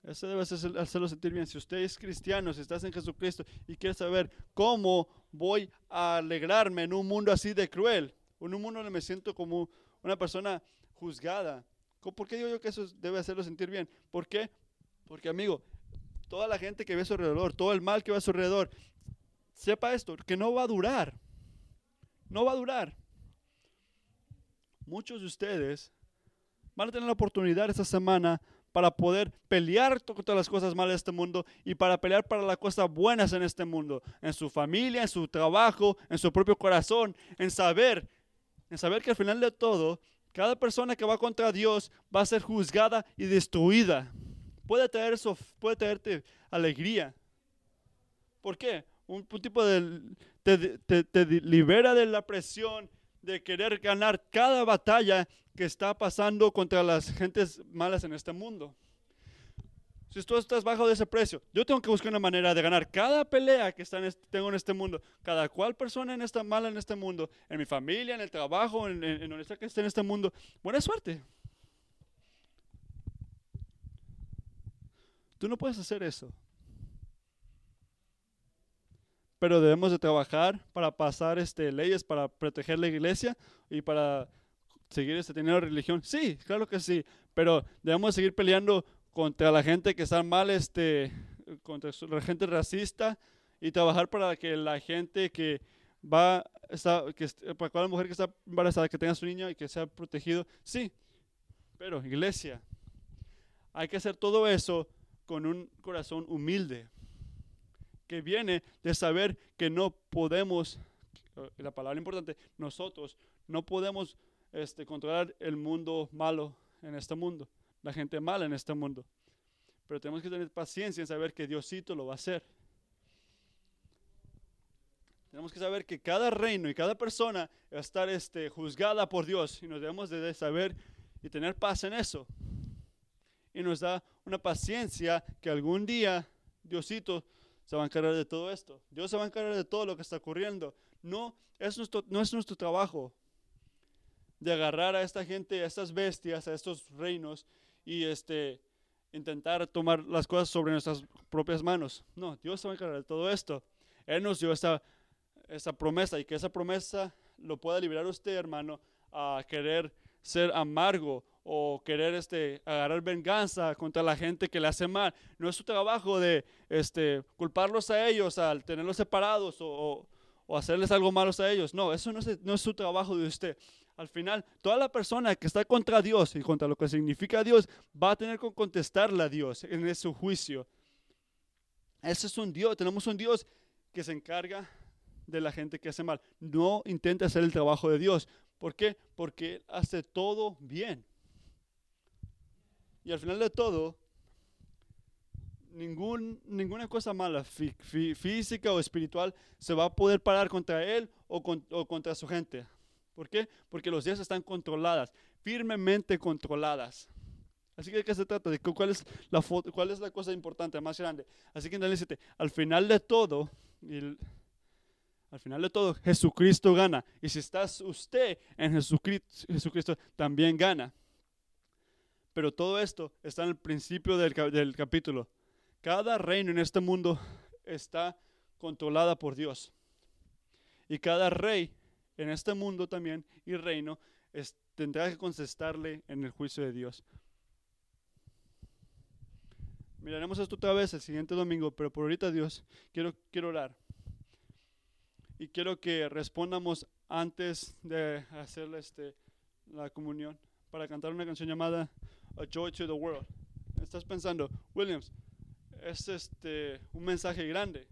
Eso debe hacerlo sentir bien. Si usted es cristiano, si estás en Jesucristo y quiere saber cómo voy a alegrarme en un mundo así de cruel, en un mundo donde me siento como una persona juzgada. ¿Por qué digo yo que eso debe hacerlo sentir bien? ¿Por qué? Porque, amigo, toda la gente que ve a su alrededor, todo el mal que ve a su alrededor, sepa esto, que no va a durar. No va a durar. Muchos de ustedes van a tener la oportunidad esta semana para poder pelear contra las cosas malas de este mundo y para pelear para las cosas buenas en este mundo, en su familia, en su trabajo, en su propio corazón, en saber, en saber que al final de todo, cada persona que va contra Dios va a ser juzgada y destruida. Puede traer eso, puede traerte alegría. ¿Por qué? Un, tipo de te, te libera de la presión de querer ganar cada batalla que está pasando contra las gentes malas en este mundo. Si tú estás bajo de ese precio, yo tengo que buscar una manera de ganar cada pelea que está tengo en este mundo, cada cual persona en esta mala en este mundo, en mi familia, en el trabajo, en, en donde sea que esté en este mundo. Buena suerte. Tú no puedes hacer eso. Pero debemos de trabajar para pasar este, leyes para proteger la iglesia y para seguir este, teniendo religión. Sí, claro que sí, pero debemos seguir peleando contra la gente que está mal, este, contra la gente racista y trabajar para que la gente que va, está, que, para cada mujer que está embarazada, que tenga su niño y que sea protegido. Sí, pero iglesia, hay que hacer todo eso con un corazón humilde, que viene de saber que no podemos, la palabra importante, nosotros no podemos este, controlar el mundo malo en este mundo, la gente mala en este mundo. Pero tenemos que tener paciencia en saber que Diosito lo va a hacer. Tenemos que saber que cada reino y cada persona va a estar este, juzgada por Dios y nos debemos de saber y tener paz en eso. Y nos da una paciencia que algún día Diosito se va a encargar de todo esto. Dios se va a encargar de todo lo que está ocurriendo. No es nuestro, no es nuestro trabajo de agarrar a esta gente, a estas bestias, a estos reinos y este, intentar tomar las cosas sobre nuestras propias manos. No, Dios se va a encargar de todo esto. Él nos dio esta esa promesa y que esa promesa lo pueda liberar usted, hermano, a querer ser amargo o querer este, agarrar venganza contra la gente que le hace mal. No es su trabajo de este, culparlos a ellos al tenerlos separados o, o, hacerles algo malo a ellos. No, eso no es, no es su trabajo de usted. Al final, toda la persona que está contra Dios y contra lo que significa Dios va a tener que contestarle a Dios en ese juicio. Ese es un Dios, tenemos un Dios que se encarga de la gente que hace mal. No intente hacer el trabajo de Dios. ¿Por qué? Porque Él hace todo bien. Y al final de todo, ningún, ninguna cosa mala, física o espiritual, se va a poder parar contra Él o, contra su gente. ¿Por qué? Porque los días están controladas, firmemente controladas. Así que de qué se trata, de cuál es la cuál es la cosa importante, más grande. Así que al final de todo, al final de todo, Jesucristo gana. Y si estás usted en Jesucristo, Jesucristo también gana. Pero todo esto está en el principio del, capítulo. Cada reino en este mundo está controlada por Dios. Y cada rey en este mundo también y reino tendrá que contestarle en el juicio de Dios. Miraremos esto otra vez el siguiente domingo, pero por ahorita Dios, quiero, quiero orar. Y quiero que respondamos antes de hacer este, la comunión para cantar una canción llamada A Joy to the World. Estás pensando, Williams, es este, un mensaje grande,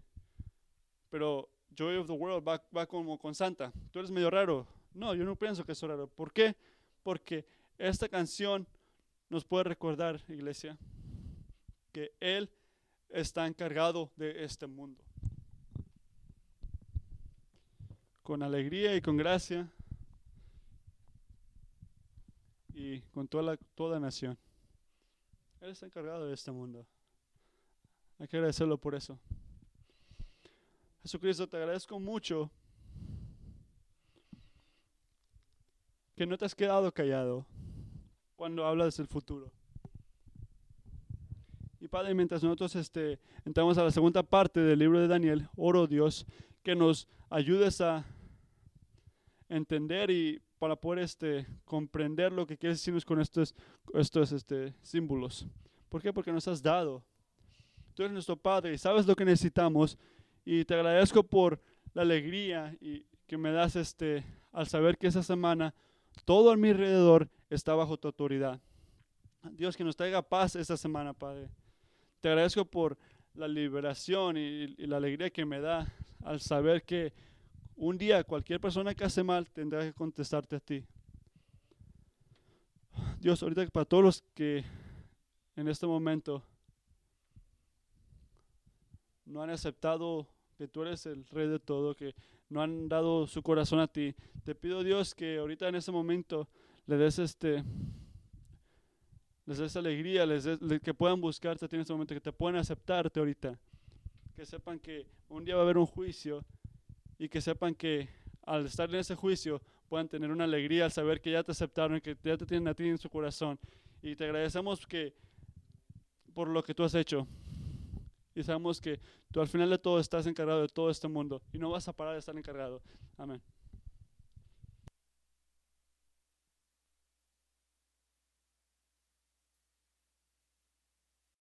pero Joy of the World va, va como con Santa. Tú eres medio raro. No, yo no pienso que es raro. ¿Por qué? Porque esta canción nos puede recordar, iglesia, que Él está encargado de este mundo. con alegría y con gracia y con toda la toda nación. Él está encargado de este mundo. Hay que agradecerlo por eso. Jesucristo, te agradezco mucho que no te has quedado callado cuando hablas del futuro. Y Padre, mientras nosotros este, entramos a la segunda parte del libro de Daniel, oro Dios que nos ayudes a entender y para poder este, comprender lo que quieres decirnos con estos, estos este, símbolos. ¿Por qué? Porque nos has dado. Tú eres nuestro Padre y sabes lo que necesitamos y te agradezco por la alegría y que me das este, al saber que esa semana todo a mi alrededor está bajo tu autoridad. Dios, que nos traiga paz esta semana, Padre. Te agradezco por la liberación y la alegría que me da al saber que un día cualquier persona que hace mal tendrá que contestarte a ti. Dios, ahorita para todos los que en este momento no han aceptado que tú eres el rey de todo, que no han dado su corazón a ti, te pido Dios que ahorita en este momento le des este les des alegría, les que puedan buscarte a ti en este momento, que te puedan aceptarte ahorita que sepan que un día va a haber un juicio y que sepan que al estar en ese juicio puedan tener una alegría al saber que ya te aceptaron, que ya te tienen a ti en su corazón. Y te agradecemos que por lo que tú has hecho. Y sabemos que tú al final de todo estás encargado de todo este mundo y no vas a parar de estar encargado. Amén.